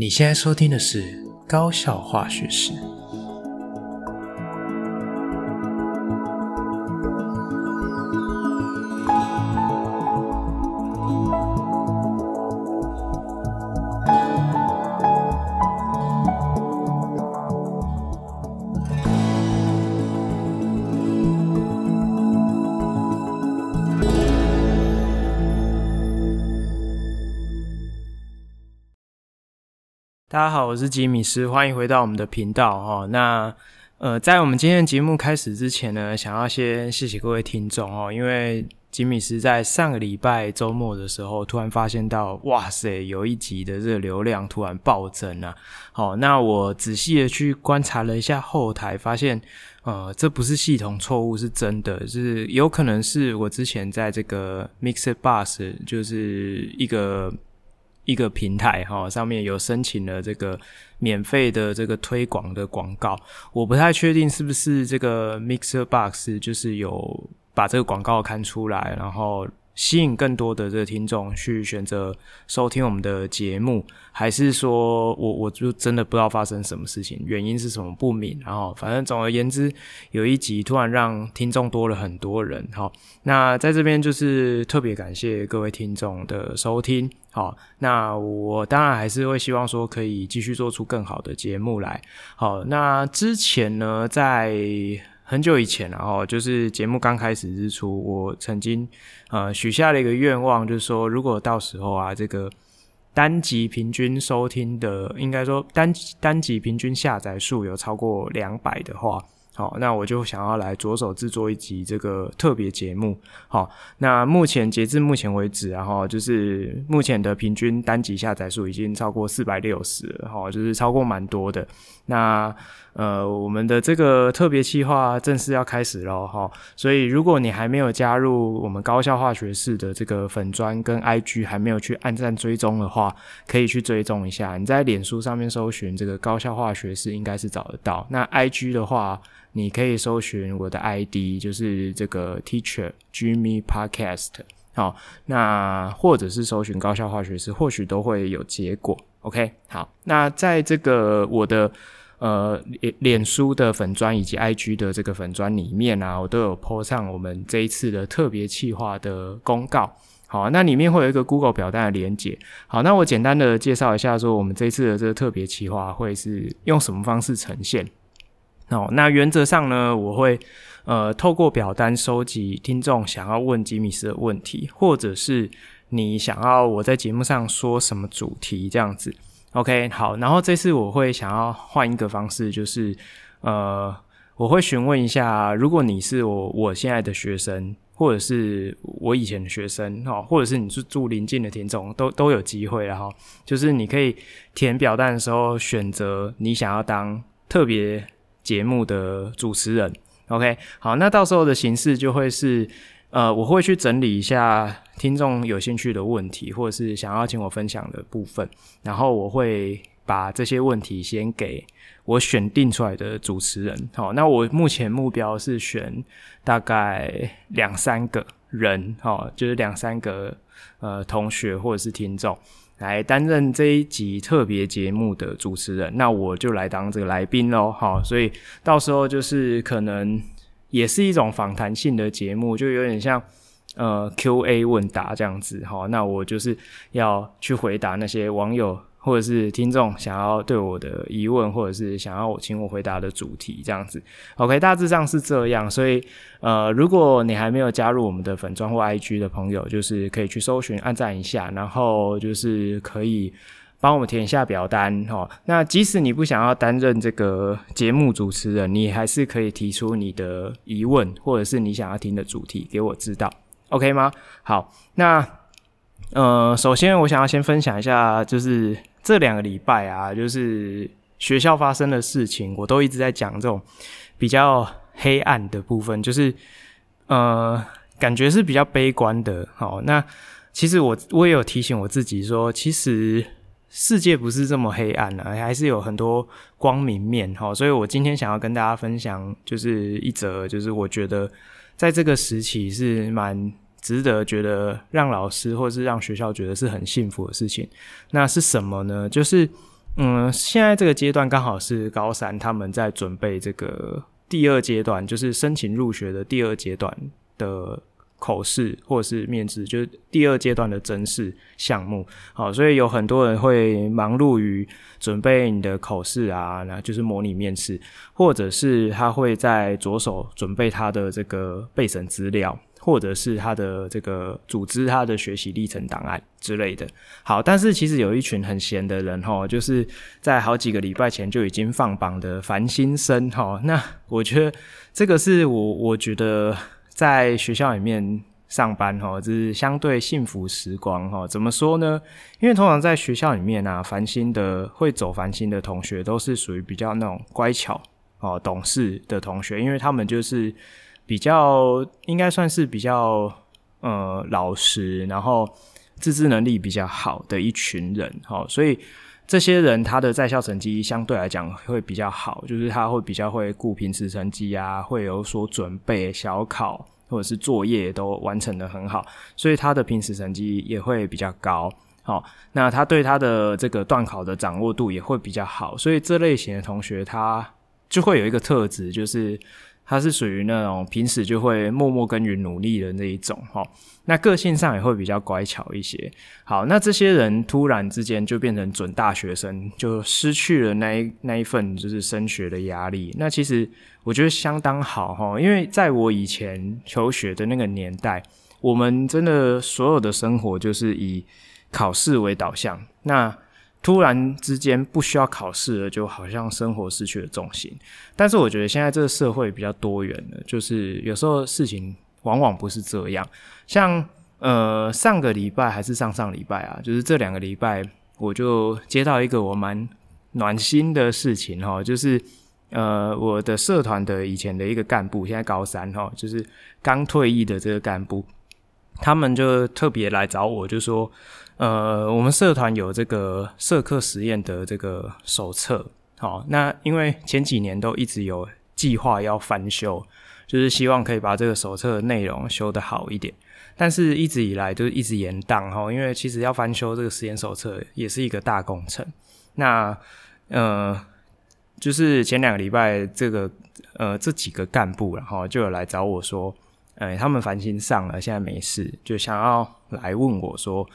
你现在收听的是《高效化学史》。我是吉米斯，欢迎回到我们的频道哈。那呃，在我们今天节目开始之前呢，想要先谢谢各位听众哦，因为吉米斯在上个礼拜周末的时候，突然发现到，哇塞，有一集的这个流量突然暴增啊。好，那我仔细的去观察了一下后台，发现呃，这不是系统错误，是真的，是有可能是我之前在这个 Mixer Bus，就是一个。一个平台哈，上面有申请了这个免费的这个推广的广告，我不太确定是不是这个 MixerBox 就是有把这个广告刊出来，然后。吸引更多的这个听众去选择收听我们的节目，还是说我我就真的不知道发生什么事情，原因是什么不明。然后反正总而言之，有一集突然让听众多了很多人。好，那在这边就是特别感谢各位听众的收听。好，那我当然还是会希望说可以继续做出更好的节目来。好，那之前呢，在很久以前，然后就是节目刚开始之初，我曾经呃许下了一个愿望，就是说，如果到时候啊，这个单集平均收听的，应该说单单集平均下载数有超过两百的话。好，那我就想要来着手制作一集这个特别节目。好，那目前截至目前为止，然后就是目前的平均单集下载数已经超过四百六十了，哈，就是超过蛮多的。那呃，我们的这个特别计划正式要开始喽，哈。所以如果你还没有加入我们高效化学式的这个粉专跟 IG，还没有去按赞追踪的话，可以去追踪一下。你在脸书上面搜寻这个高效化学式，应该是找得到。那 IG 的话，你可以搜寻我的 ID，就是这个 Teacher Jimmy Podcast，好，那或者是搜寻高效化学式，或许都会有结果。OK，好，那在这个我的呃脸脸书的粉专以及 IG 的这个粉专里面啊，我都有 po 上我们这一次的特别企划的公告。好，那里面会有一个 Google 表单的连结。好，那我简单的介绍一下，说我们这一次的这个特别企划会是用什么方式呈现。哦，那原则上呢，我会呃透过表单收集听众想要问吉米斯的问题，或者是你想要我在节目上说什么主题这样子。OK，好，然后这次我会想要换一个方式，就是呃我会询问一下，如果你是我我现在的学生，或者是我以前的学生，哈，或者是你是住邻近的听众，都都有机会了哈。就是你可以填表单的时候选择你想要当特别。节目的主持人，OK，好，那到时候的形式就会是，呃，我会去整理一下听众有兴趣的问题，或者是想要请我分享的部分，然后我会把这些问题先给我选定出来的主持人。好，那我目前目标是选大概两三个人，哈，就是两三个呃同学或者是听众。来担任这一集特别节目的主持人，那我就来当这个来宾喽。好，所以到时候就是可能也是一种访谈性的节目，就有点像呃 Q&A 问答这样子。好，那我就是要去回答那些网友。或者是听众想要对我的疑问，或者是想要我请我回答的主题，这样子，OK，大致上是这样。所以，呃，如果你还没有加入我们的粉专或 IG 的朋友，就是可以去搜寻、按赞一下，然后就是可以帮我们填一下表单齁。那即使你不想要担任这个节目主持人，你还是可以提出你的疑问，或者是你想要听的主题给我知道，OK 吗？好，那呃，首先我想要先分享一下，就是。这两个礼拜啊，就是学校发生的事情，我都一直在讲这种比较黑暗的部分，就是呃，感觉是比较悲观的。好，那其实我我也有提醒我自己说，其实世界不是这么黑暗的啊，还是有很多光明面。好，所以我今天想要跟大家分享，就是一则，就是我觉得在这个时期是蛮。值得觉得让老师或是让学校觉得是很幸福的事情，那是什么呢？就是嗯，现在这个阶段刚好是高三，他们在准备这个第二阶段，就是申请入学的第二阶段的。口试或者是面试，就是第二阶段的甄试项目。好，所以有很多人会忙碌于准备你的口试啊，那就是模拟面试，或者是他会在着手准备他的这个备审资料，或者是他的这个组织他的学习历程档案之类的。好，但是其实有一群很闲的人哈，就是在好几个礼拜前就已经放榜的繁星生哈。那我觉得这个是我我觉得。在学校里面上班哈，这是相对幸福时光哈。怎么说呢？因为通常在学校里面啊，繁星的会走繁星的同学都是属于比较那种乖巧哦、懂事的同学，因为他们就是比较应该算是比较呃老实，然后自制能力比较好的一群人哈。所以这些人他的在校成绩相对来讲会比较好，就是他会比较会顾平时成绩啊，会有所准备，小考或者是作业都完成得很好，所以他的平时成绩也会比较高。好，那他对他的这个段考的掌握度也会比较好，所以这类型的同学他就会有一个特质，就是。他是属于那种平时就会默默耕耘努力的那一种哈，那个性上也会比较乖巧一些。好，那这些人突然之间就变成准大学生，就失去了那一那一份就是升学的压力。那其实我觉得相当好哈，因为在我以前求学的那个年代，我们真的所有的生活就是以考试为导向。那突然之间不需要考试了，就好像生活失去了重心。但是我觉得现在这个社会比较多元了，就是有时候事情往往不是这样。像呃上个礼拜还是上上礼拜啊，就是这两个礼拜，我就接到一个我蛮暖心的事情哈，就是呃我的社团的以前的一个干部，现在高三哈，就是刚退役的这个干部，他们就特别来找我，就说。呃，我们社团有这个社课实验的这个手册，好，那因为前几年都一直有计划要翻修，就是希望可以把这个手册的内容修得好一点，但是一直以来都一直延宕哈，因为其实要翻修这个实验手册也是一个大工程。那呃，就是前两个礼拜，这个呃这几个干部然后就有来找我说，呃，他们繁星上了，现在没事，就想要来问我说。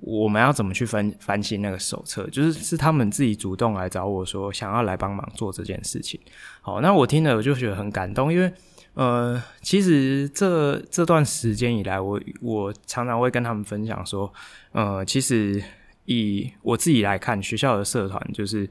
我们要怎么去翻翻新那个手册？就是是他们自己主动来找我说，想要来帮忙做这件事情。好，那我听了我就觉得很感动，因为呃，其实这这段时间以来，我我常常会跟他们分享说，呃，其实以我自己来看，学校的社团就是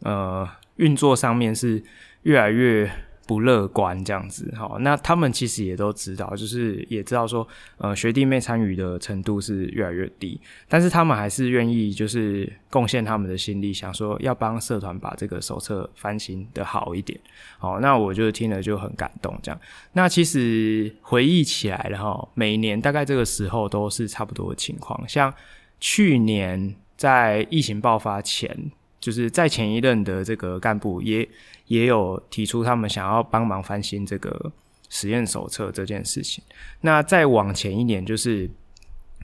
呃运作上面是越来越。不乐观这样子，好，那他们其实也都知道，就是也知道说，呃，学弟妹参与的程度是越来越低，但是他们还是愿意就是贡献他们的心力，想说要帮社团把这个手册翻新的好一点，好，那我就听了就很感动，这样。那其实回忆起来了哈，每年大概这个时候都是差不多的情况，像去年在疫情爆发前。就是在前一任的这个干部也也有提出他们想要帮忙翻新这个实验手册这件事情。那再往前一年，就是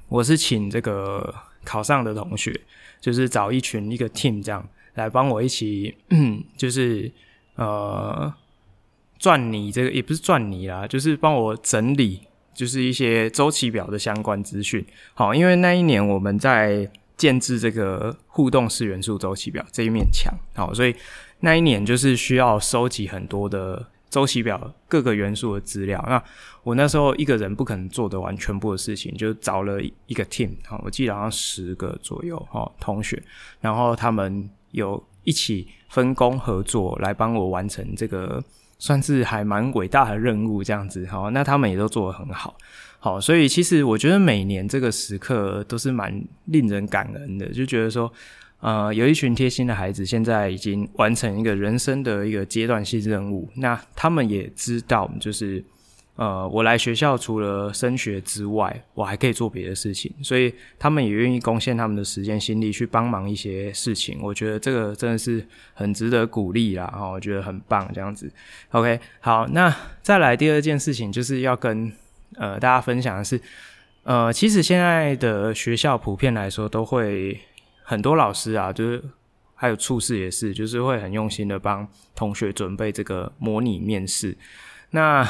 我是请这个考上的同学，就是找一群一个 team 这样来帮我一起，就是呃赚你这个也不是赚你啦，就是帮我整理，就是一些周期表的相关资讯。好，因为那一年我们在。建置这个互动式元素周期表这一面墙，好，所以那一年就是需要收集很多的周期表各个元素的资料。那我那时候一个人不可能做得完全部的事情，就找了一个 team，好，我记得好像十个左右哈同学，然后他们有一起分工合作来帮我完成这个算是还蛮伟大的任务，这样子，好，那他们也都做得很好。好，所以其实我觉得每年这个时刻都是蛮令人感恩的，就觉得说，呃，有一群贴心的孩子现在已经完成一个人生的一个阶段性任务，那他们也知道，就是呃，我来学校除了升学之外，我还可以做别的事情，所以他们也愿意贡献他们的时间心力去帮忙一些事情。我觉得这个真的是很值得鼓励啦，哈，我觉得很棒，这样子。OK，好，那再来第二件事情就是要跟。呃，大家分享的是，呃，其实现在的学校普遍来说都会很多老师啊，就是还有处事也是，就是会很用心的帮同学准备这个模拟面试。那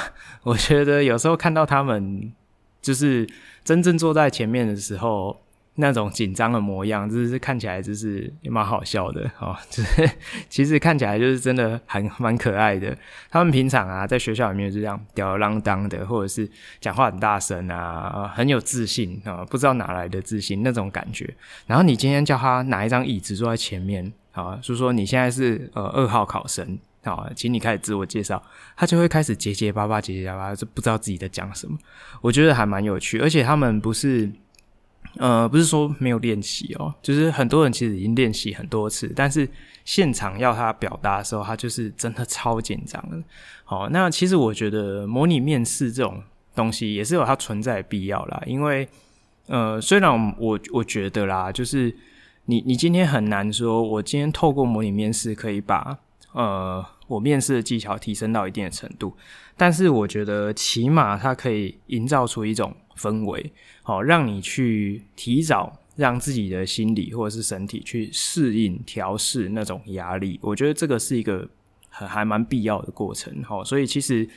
我觉得有时候看到他们就是真正坐在前面的时候。那种紧张的模样，就是看起来就是也蛮好笑的哦。就是其实看起来就是真的还蛮可爱的。他们平常啊，在学校里面就这样吊儿郎当的，或者是讲话很大声啊，很有自信啊，不知道哪来的自信那种感觉。然后你今天叫他拿一张椅子坐在前面，啊，就说你现在是呃二号考生，啊，请你开始自我介绍，他就会开始结结巴巴、结结巴巴，就不知道自己在讲什么。我觉得还蛮有趣，而且他们不是。呃，不是说没有练习哦，就是很多人其实已经练习很多次，但是现场要他表达的时候，他就是真的超紧张的。好，那其实我觉得模拟面试这种东西也是有它存在的必要啦，因为呃，虽然我我觉得啦，就是你你今天很难说，我今天透过模拟面试可以把呃我面试的技巧提升到一定的程度，但是我觉得起码它可以营造出一种。氛围好，让你去提早让自己的心理或者是身体去适应调试那种压力，我觉得这个是一个很还蛮必要的过程。好，所以其实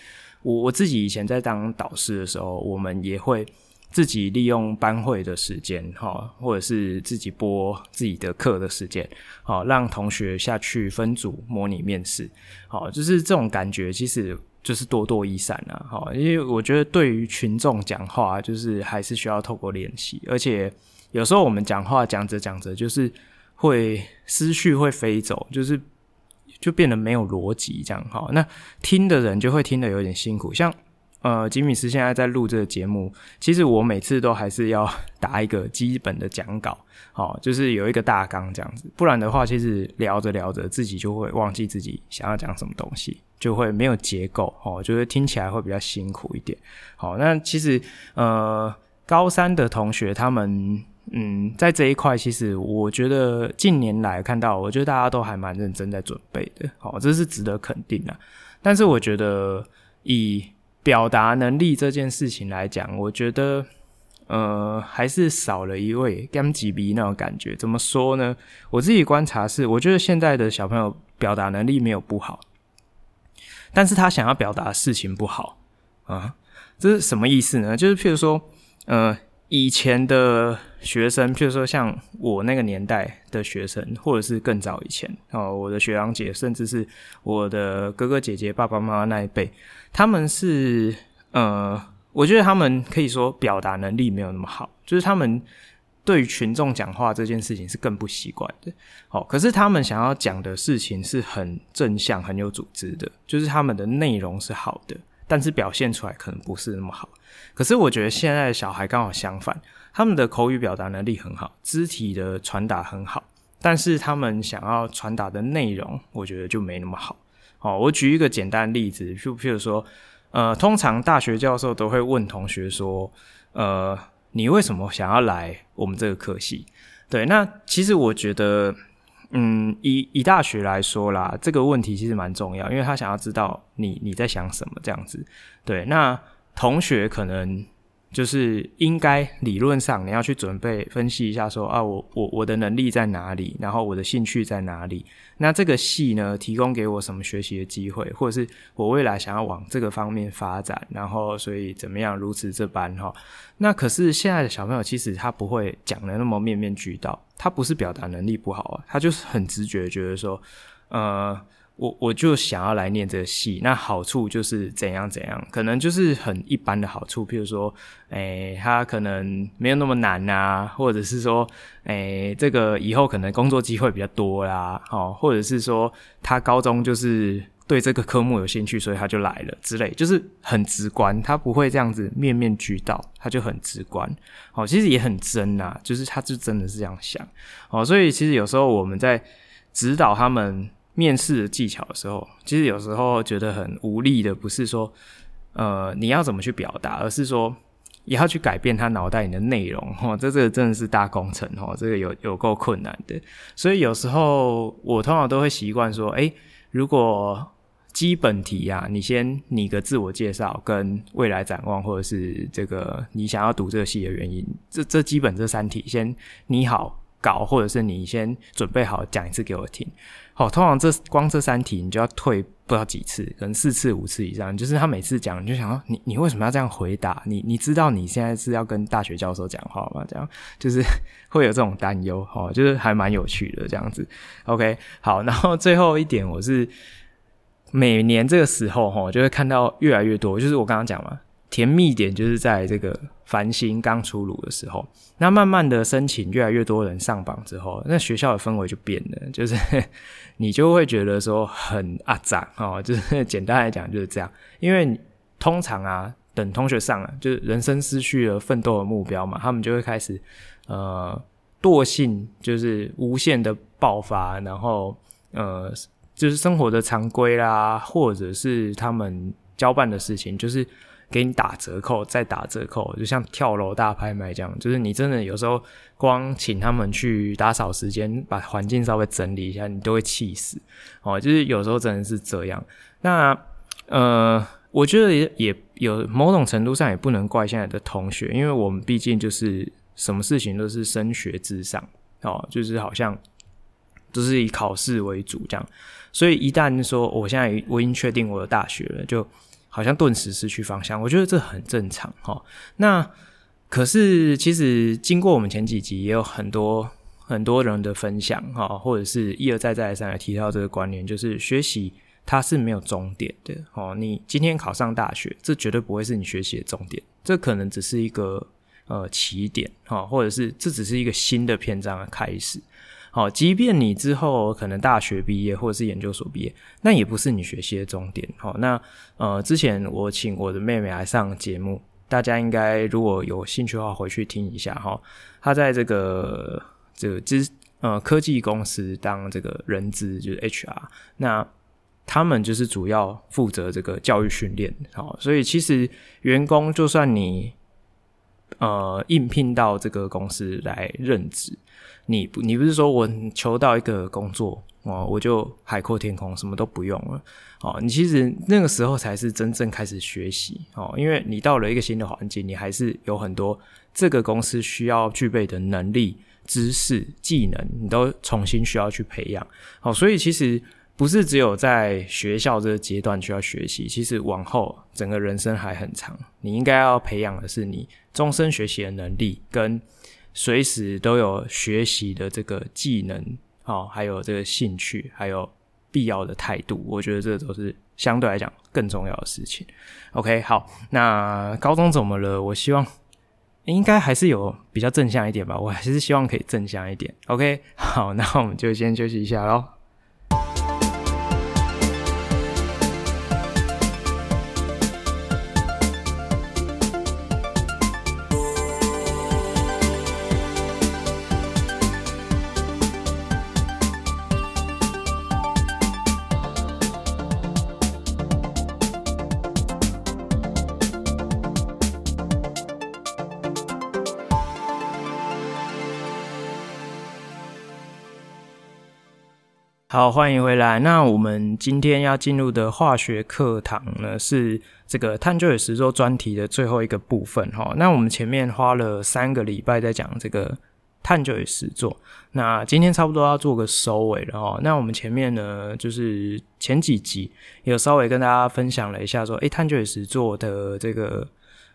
我我自己以前在当导师的时候，我们也会自己利用班会的时间，哈，或者是自己播自己的课的时间，好，让同学下去分组模拟面试，好，就是这种感觉，其实。就是多多益善啊，哈，因为我觉得对于群众讲话，就是还是需要透过练习，而且有时候我们讲话讲着讲着，就是会思绪会飞走，就是就变得没有逻辑，这样哈，那听的人就会听得有点辛苦，像。呃，吉米斯现在在录这个节目，其实我每次都还是要 打一个基本的讲稿，好，就是有一个大纲这样子，不然的话，其实聊着聊着，自己就会忘记自己想要讲什么东西，就会没有结构，哦，就会听起来会比较辛苦一点。好，那其实呃，高三的同学他们，嗯，在这一块，其实我觉得近年来看到，我觉得大家都还蛮认真在准备的，好，这是值得肯定的。但是我觉得以表达能力这件事情来讲，我觉得，呃，还是少了一位 game 几逼那种感觉。怎么说呢？我自己观察是，我觉得现在的小朋友表达能力没有不好，但是他想要表达事情不好啊。这是什么意思呢？就是譬如说，呃，以前的学生，譬如说像我那个年代的学生，或者是更早以前哦，我的学长姐，甚至是我的哥哥姐姐、爸爸妈妈那一辈。他们是呃，我觉得他们可以说表达能力没有那么好，就是他们对于群众讲话这件事情是更不习惯的。哦，可是他们想要讲的事情是很正向、很有组织的，就是他们的内容是好的，但是表现出来可能不是那么好。可是我觉得现在的小孩刚好相反，他们的口语表达能力很好，肢体的传达很好，但是他们想要传达的内容，我觉得就没那么好。好，我举一个简单例子，就譬如说，呃，通常大学教授都会问同学说，呃，你为什么想要来我们这个科系？对，那其实我觉得，嗯，以以大学来说啦，这个问题其实蛮重要，因为他想要知道你你在想什么这样子。对，那同学可能。就是应该理论上你要去准备分析一下说，啊，我我我的能力在哪里，然后我的兴趣在哪里？那这个系呢，提供给我什么学习的机会，或者是我未来想要往这个方面发展，然后所以怎么样如此这般哈？那可是现在的小朋友其实他不会讲的那么面面俱到，他不是表达能力不好啊，他就是很直觉觉得说，呃。我我就想要来念这个系，那好处就是怎样怎样，可能就是很一般的好处，譬如说，诶，他可能没有那么难啊，或者是说，诶，这个以后可能工作机会比较多啦，哦，或者是说他高中就是对这个科目有兴趣，所以他就来了之类，就是很直观，他不会这样子面面俱到，他就很直观，哦，其实也很真呐，就是他就真的是这样想，哦，所以其实有时候我们在指导他们。面试的技巧的时候，其实有时候觉得很无力的，不是说，呃，你要怎么去表达，而是说也要去改变他脑袋里的内容，哈，这这个真的是大工程，哈，这个有有够困难的。所以有时候我通常都会习惯说，诶，如果基本题啊，你先拟个自我介绍跟未来展望，或者是这个你想要读这个系的原因，这这基本这三题先拟好。稿，或者是你先准备好讲一次给我听。好，通常这光这三题你就要退不知道几次，可能四次五次以上。就是他每次讲，你就想说你你为什么要这样回答？你你知道你现在是要跟大学教授讲话吗？这样就是会有这种担忧，哦，就是还蛮有趣的这样子。OK，好，然后最后一点，我是每年这个时候哈，就会看到越来越多，就是我刚刚讲嘛。甜蜜点就是在这个繁星刚出炉的时候，那慢慢的申请越来越多人上榜之后，那学校的氛围就变了，就是你就会觉得说很阿杂哦，就是简单来讲就是这样，因为通常啊，等同学上了，就是人生失去了奋斗的目标嘛，他们就会开始呃惰性，就是无限的爆发，然后呃就是生活的常规啦，或者是他们交办的事情，就是。给你打折扣，再打折扣，就像跳楼大拍卖这样。就是你真的有时候光请他们去打扫时间，把环境稍微整理一下，你都会气死哦。就是有时候真的是这样。那呃，我觉得也也有某种程度上也不能怪现在的同学，因为我们毕竟就是什么事情都是升学至上哦，就是好像都是以考试为主这样。所以一旦说我现在我已经确定我的大学了，就。好像顿时失去方向，我觉得这很正常齁。那可是其实经过我们前几集也有很多很多人的分享齁，或者是一而再再而三的提到这个观念，就是学习它是没有终点的哦。你今天考上大学，这绝对不会是你学习的终点，这可能只是一个呃起点齁，或者是这只是一个新的篇章的开始。好，即便你之后可能大学毕业或者是研究所毕业，那也不是你学习的终点。好，那呃，之前我请我的妹妹来上节目，大家应该如果有兴趣的话，回去听一下哈。她在这个这个资呃科技公司当这个人资，就是 HR，那他们就是主要负责这个教育训练。好，所以其实员工就算你呃应聘到这个公司来任职。你不，你不是说我求到一个工作哦，我就海阔天空，什么都不用了哦。你其实那个时候才是真正开始学习哦，因为你到了一个新的环境，你还是有很多这个公司需要具备的能力、知识、技能，你都重新需要去培养。好，所以其实不是只有在学校这个阶段需要学习，其实往后整个人生还很长，你应该要培养的是你终身学习的能力跟。随时都有学习的这个技能，哦，还有这个兴趣，还有必要的态度，我觉得这都是相对来讲更重要的事情。OK，好，那高中怎么了？我希望应该还是有比较正向一点吧，我还是希望可以正向一点。OK，好，那我们就先休息一下喽。好，欢迎回来。那我们今天要进入的化学课堂呢，是这个探究与实作专题的最后一个部分哈。那我们前面花了三个礼拜在讲这个探究与实作，那今天差不多要做个收尾了哈。那我们前面呢，就是前几集有稍微跟大家分享了一下，说，诶，探究与实作的这个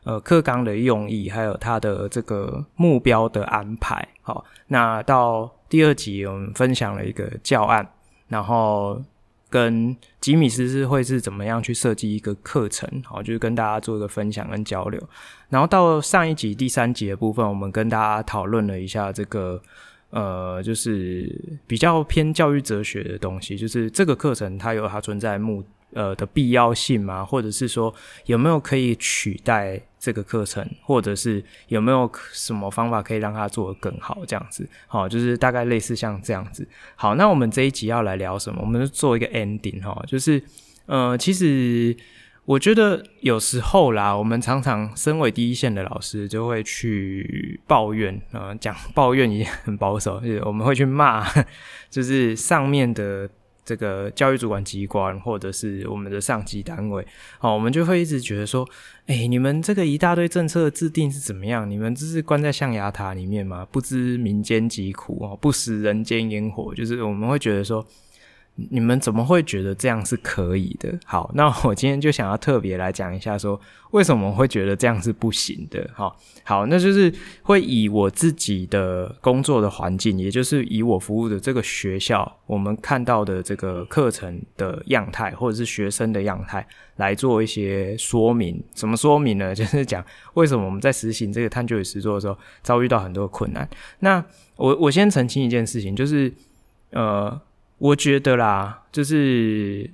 呃课纲的用意，还有它的这个目标的安排。好，那到第二集我们分享了一个教案。然后跟吉米斯是会是怎么样去设计一个课程，好，就是跟大家做一个分享跟交流。然后到上一集第三集的部分，我们跟大家讨论了一下这个，呃，就是比较偏教育哲学的东西，就是这个课程它有它存在目呃的必要性吗？或者是说有没有可以取代？这个课程，或者是有没有什么方法可以让它做得更好？这样子，好，就是大概类似像这样子。好，那我们这一集要来聊什么？我们就做一个 ending 哈，就是，呃，其实我觉得有时候啦，我们常常身为第一线的老师，就会去抱怨啊，讲抱怨也很保守，就是我们会去骂，就是上面的。这个教育主管机关或者是我们的上级单位，好，我们就会一直觉得说，哎，你们这个一大堆政策制定是怎么样？你们这是关在象牙塔里面吗？不知民间疾苦哦，不食人间烟火，就是我们会觉得说。你们怎么会觉得这样是可以的？好，那我今天就想要特别来讲一下，说为什么我会觉得这样是不行的？好，好，那就是会以我自己的工作的环境，也就是以我服务的这个学校，我们看到的这个课程的样态，或者是学生的样态，来做一些说明。怎么说明呢？就是讲为什么我们在实行这个探究与实作的时候，遭遇到很多困难。那我我先澄清一件事情，就是呃。我觉得啦，就是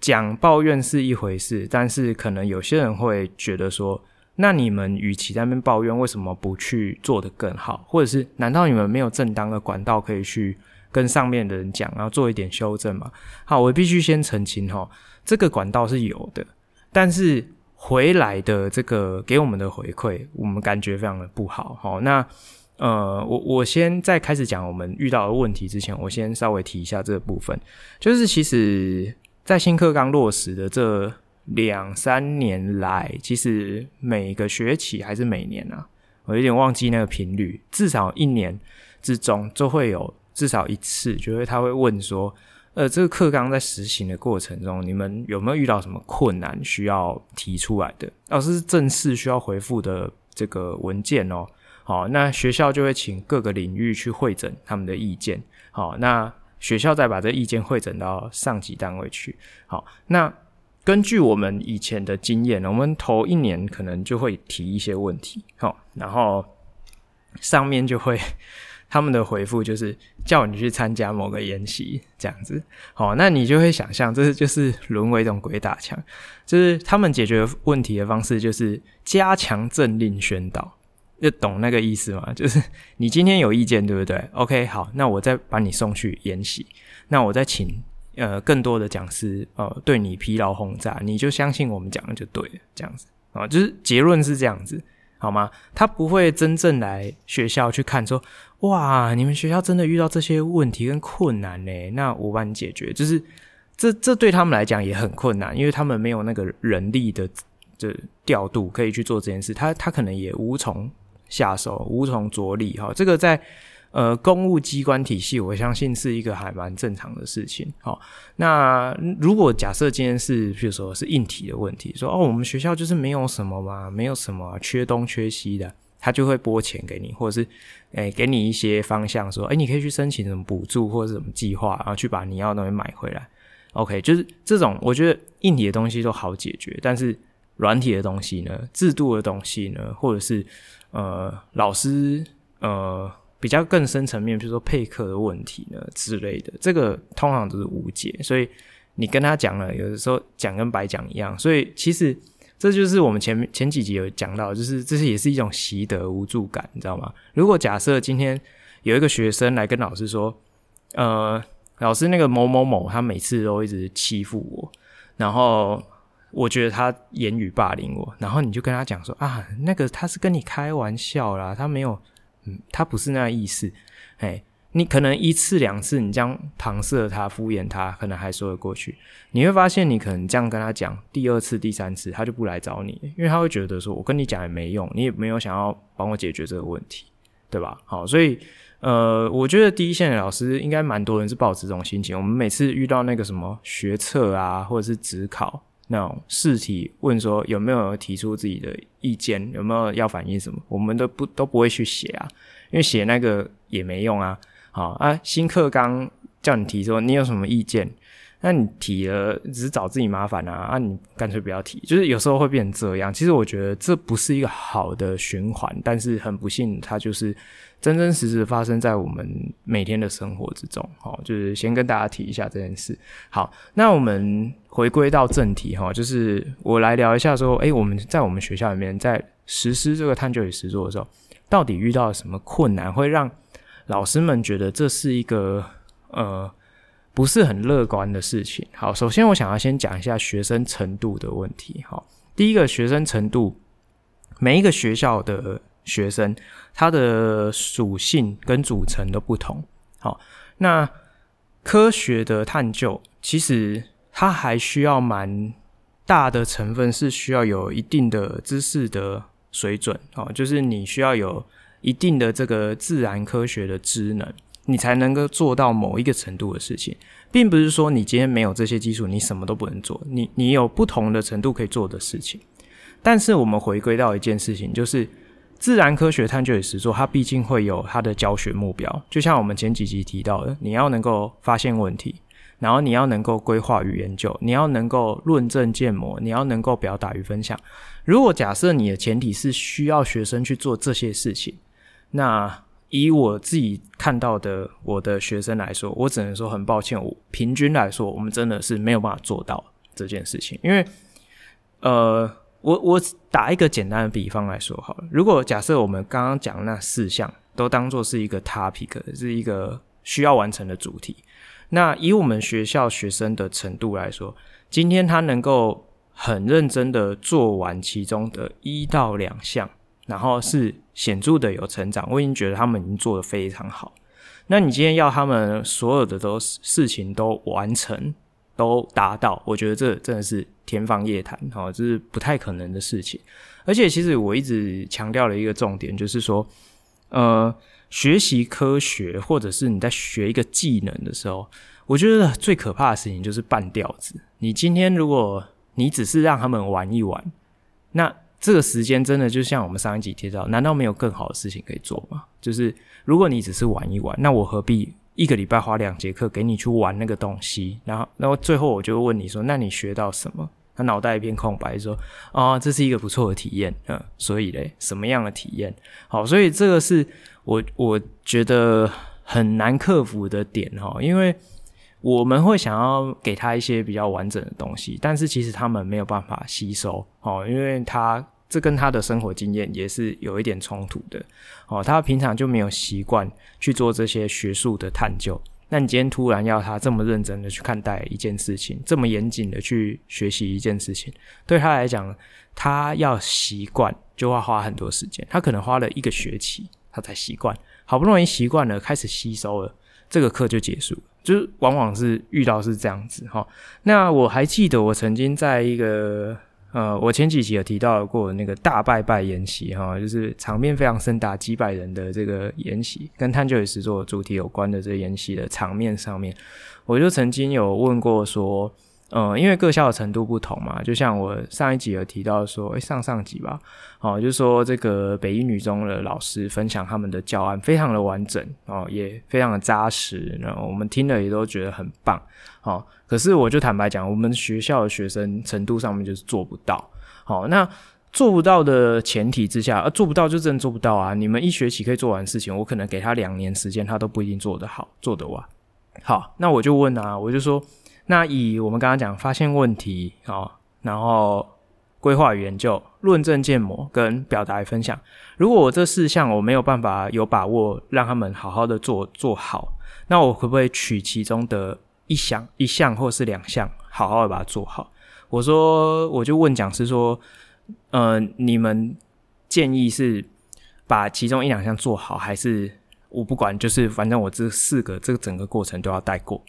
讲抱怨是一回事，但是可能有些人会觉得说，那你们与其在那边抱怨，为什么不去做得更好？或者是难道你们没有正当的管道可以去跟上面的人讲，然后做一点修正吗？好，我必须先澄清齁，这个管道是有的，但是回来的这个给我们的回馈，我们感觉非常的不好。好，那。呃，我我先在开始讲我们遇到的问题之前，我先稍微提一下这个部分，就是其实，在新课纲落实的这两三年来，其实每个学期还是每年啊，我有点忘记那个频率，至少一年之中就会有至少一次，就是他会问说，呃，这个课纲在实行的过程中，你们有没有遇到什么困难需要提出来的？要是正式需要回复的这个文件哦。好，那学校就会请各个领域去会诊他们的意见。好，那学校再把这意见会诊到上级单位去。好，那根据我们以前的经验，我们头一年可能就会提一些问题。好，然后上面就会他们的回复就是叫你去参加某个研习这样子。好，那你就会想象，这是就是沦为一种鬼打墙，就是他们解决问题的方式就是加强政令宣导。就懂那个意思吗？就是你今天有意见，对不对？OK，好，那我再把你送去研习，那我再请呃更多的讲师呃对你疲劳轰炸，你就相信我们讲的就对了，这样子啊，就是结论是这样子，好吗？他不会真正来学校去看说，哇，你们学校真的遇到这些问题跟困难呢？那我帮你解决，就是这这对他们来讲也很困难，因为他们没有那个人力的的调度可以去做这件事，他他可能也无从。下手无从着力哈，这个在呃公务机关体系，我相信是一个还蛮正常的事情。好，那如果假设今天是，比如说是硬体的问题，说哦，我们学校就是没有什么嘛，没有什么缺东缺西的，他就会拨钱给你，或者是诶给你一些方向，说诶你可以去申请什么补助或者什么计划，然后去把你要的东西买回来。OK，就是这种，我觉得硬体的东西都好解决，但是软体的东西呢，制度的东西呢，或者是呃，老师呃比较更深层面，比如说配课的问题呢之类的，这个通常都是无解，所以你跟他讲了，有的时候讲跟白讲一样，所以其实这就是我们前前几集有讲到，就是这是也是一种习得无助感，你知道吗？如果假设今天有一个学生来跟老师说，呃，老师那个某某某他每次都一直欺负我，然后。我觉得他言语霸凌我，然后你就跟他讲说啊，那个他是跟你开玩笑啦，他没有，嗯，他不是那意思，哎，你可能一次两次你这样搪塞他、敷衍他，可能还说得过去。你会发现，你可能这样跟他讲，第二次、第三次他就不来找你，因为他会觉得说，我跟你讲也没用，你也没有想要帮我解决这个问题，对吧？好，所以呃，我觉得第一线的老师应该蛮多人是抱持这种心情。我们每次遇到那个什么学测啊，或者是指考。那种试题问说有没有提出自己的意见，有没有要反映什么，我们都不都不会去写啊，因为写那个也没用啊。好啊，新课纲叫你提说你有什么意见，那你提了只是找自己麻烦啊，啊你干脆不要提，就是有时候会变成这样。其实我觉得这不是一个好的循环，但是很不幸，它就是。真真实实发生在我们每天的生活之中，好，就是先跟大家提一下这件事。好，那我们回归到正题哈，就是我来聊一下说，诶，我们在我们学校里面在实施这个探究与实作的时候，到底遇到了什么困难，会让老师们觉得这是一个呃不是很乐观的事情。好，首先我想要先讲一下学生程度的问题。好，第一个学生程度，每一个学校的。学生他的属性跟组成都不同，好，那科学的探究，其实它还需要蛮大的成分，是需要有一定的知识的水准哦，就是你需要有一定的这个自然科学的知能，你才能够做到某一个程度的事情，并不是说你今天没有这些基础，你什么都不能做。你你有不同的程度可以做的事情，但是我们回归到一件事情，就是。自然科学探究与实作，它毕竟会有它的教学目标。就像我们前几集提到的，你要能够发现问题，然后你要能够规划与研究，你要能够论证建模，你要能够表达与分享。如果假设你的前提是需要学生去做这些事情，那以我自己看到的我的学生来说，我只能说很抱歉，我平均来说，我们真的是没有办法做到这件事情，因为呃。我我打一个简单的比方来说好了，如果假设我们刚刚讲那四项都当做是一个 topic，是一个需要完成的主题，那以我们学校学生的程度来说，今天他能够很认真的做完其中的一到两项，然后是显著的有成长，我已经觉得他们已经做得非常好。那你今天要他们所有的都事情都完成，都达到，我觉得这真的是天方夜谭，哈，这是不太可能的事情。而且，其实我一直强调了一个重点，就是说，呃，学习科学或者是你在学一个技能的时候，我觉得最可怕的事情就是半吊子。你今天如果你只是让他们玩一玩，那这个时间真的就像我们上一集提到，难道没有更好的事情可以做吗？就是如果你只是玩一玩，那我何必？一个礼拜花两节课给你去玩那个东西，然后，然后最后我就问你说：“那你学到什么？”他脑袋一片空白，说：“啊，这是一个不错的体验，嗯，所以嘞，什么样的体验？好，所以这个是我我觉得很难克服的点哈，因为我们会想要给他一些比较完整的东西，但是其实他们没有办法吸收，哦，因为他。这跟他的生活经验也是有一点冲突的哦。他平常就没有习惯去做这些学术的探究，那你今天突然要他这么认真的去看待一件事情，这么严谨的去学习一件事情，对他来讲，他要习惯就会花很多时间。他可能花了一个学期，他才习惯。好不容易习惯了，开始吸收了，这个课就结束了。就是往往是遇到是这样子哈。那我还记得我曾经在一个。呃，我前几集有提到过那个大拜拜演习哈，就是场面非常盛大，几百人的这个演习，跟探究与实作主题有关的这个演习的场面上面，我就曾经有问过说。嗯，因为各校的程度不同嘛，就像我上一集有提到说，诶，上上集吧，哦，就是说这个北一女中的老师分享他们的教案，非常的完整哦，也非常的扎实，然后我们听了也都觉得很棒，哦，可是我就坦白讲，我们学校的学生程度上面就是做不到，好，那做不到的前提之下，啊，做不到就真的做不到啊，你们一学期可以做完事情，我可能给他两年时间，他都不一定做得好，做得完，好，那我就问啊，我就说。那以我们刚刚讲发现问题哦，然后规划与研究、论证建模跟表达分享，如果我这四项我没有办法有把握让他们好好的做做好，那我可不可以取其中的一项、一项或是两项，好好的把它做好？我说，我就问讲师说，呃，你们建议是把其中一两项做好，还是我不管，就是反正我这四个这个整个过程都要带过？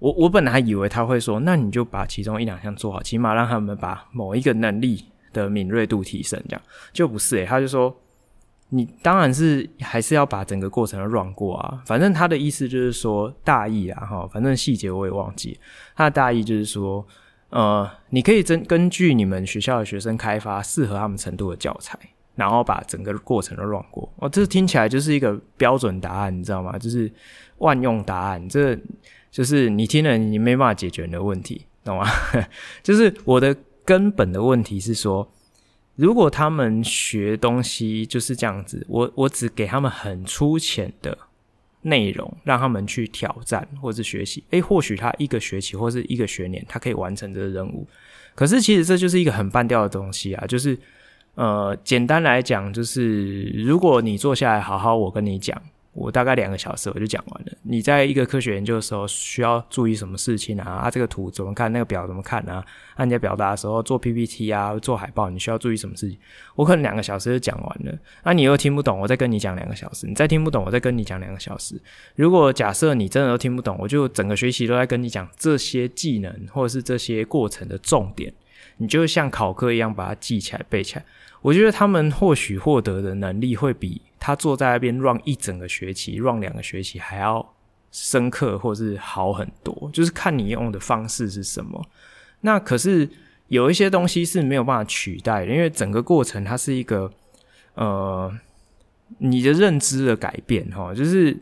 我我本来还以为他会说，那你就把其中一两项做好，起码让他们把某一个能力的敏锐度提升，这样就不是诶、他就说，你当然是还是要把整个过程都软过啊，反正他的意思就是说大意啊，哈，反正细节我也忘记，他的大意就是说，呃，你可以根根据你们学校的学生开发适合他们程度的教材，然后把整个过程都软过，哦，这听起来就是一个标准答案，你知道吗？就是万用答案，这。就是你听了，你没办法解决你的问题，懂吗？就是我的根本的问题是说，如果他们学东西就是这样子，我我只给他们很粗浅的内容，让他们去挑战或是学习，诶，或许他一个学期或是一个学年，他可以完成这个任务。可是其实这就是一个很半吊的东西啊，就是呃，简单来讲，就是如果你坐下来好好我跟你讲。我大概两个小时我就讲完了。你在一个科学研究的时候需要注意什么事情啊？啊，这个图怎么看？那个表怎么看啊？按你在表达的时候做 PPT 啊，做海报，你需要注意什么事情？我可能两个小时就讲完了。那你又听不懂，我再跟你讲两个小时。你再听不懂，我再跟你讲两个小时。如果假设你真的都听不懂，我就整个学习都在跟你讲这些技能或者是这些过程的重点，你就像考科一样把它记起来背起来。我觉得他们或许获得的能力会比他坐在那边 run 一整个学期，run 两个学期还要深刻，或是好很多。就是看你用的方式是什么。那可是有一些东西是没有办法取代的，因为整个过程它是一个呃你的认知的改变，哈，就是。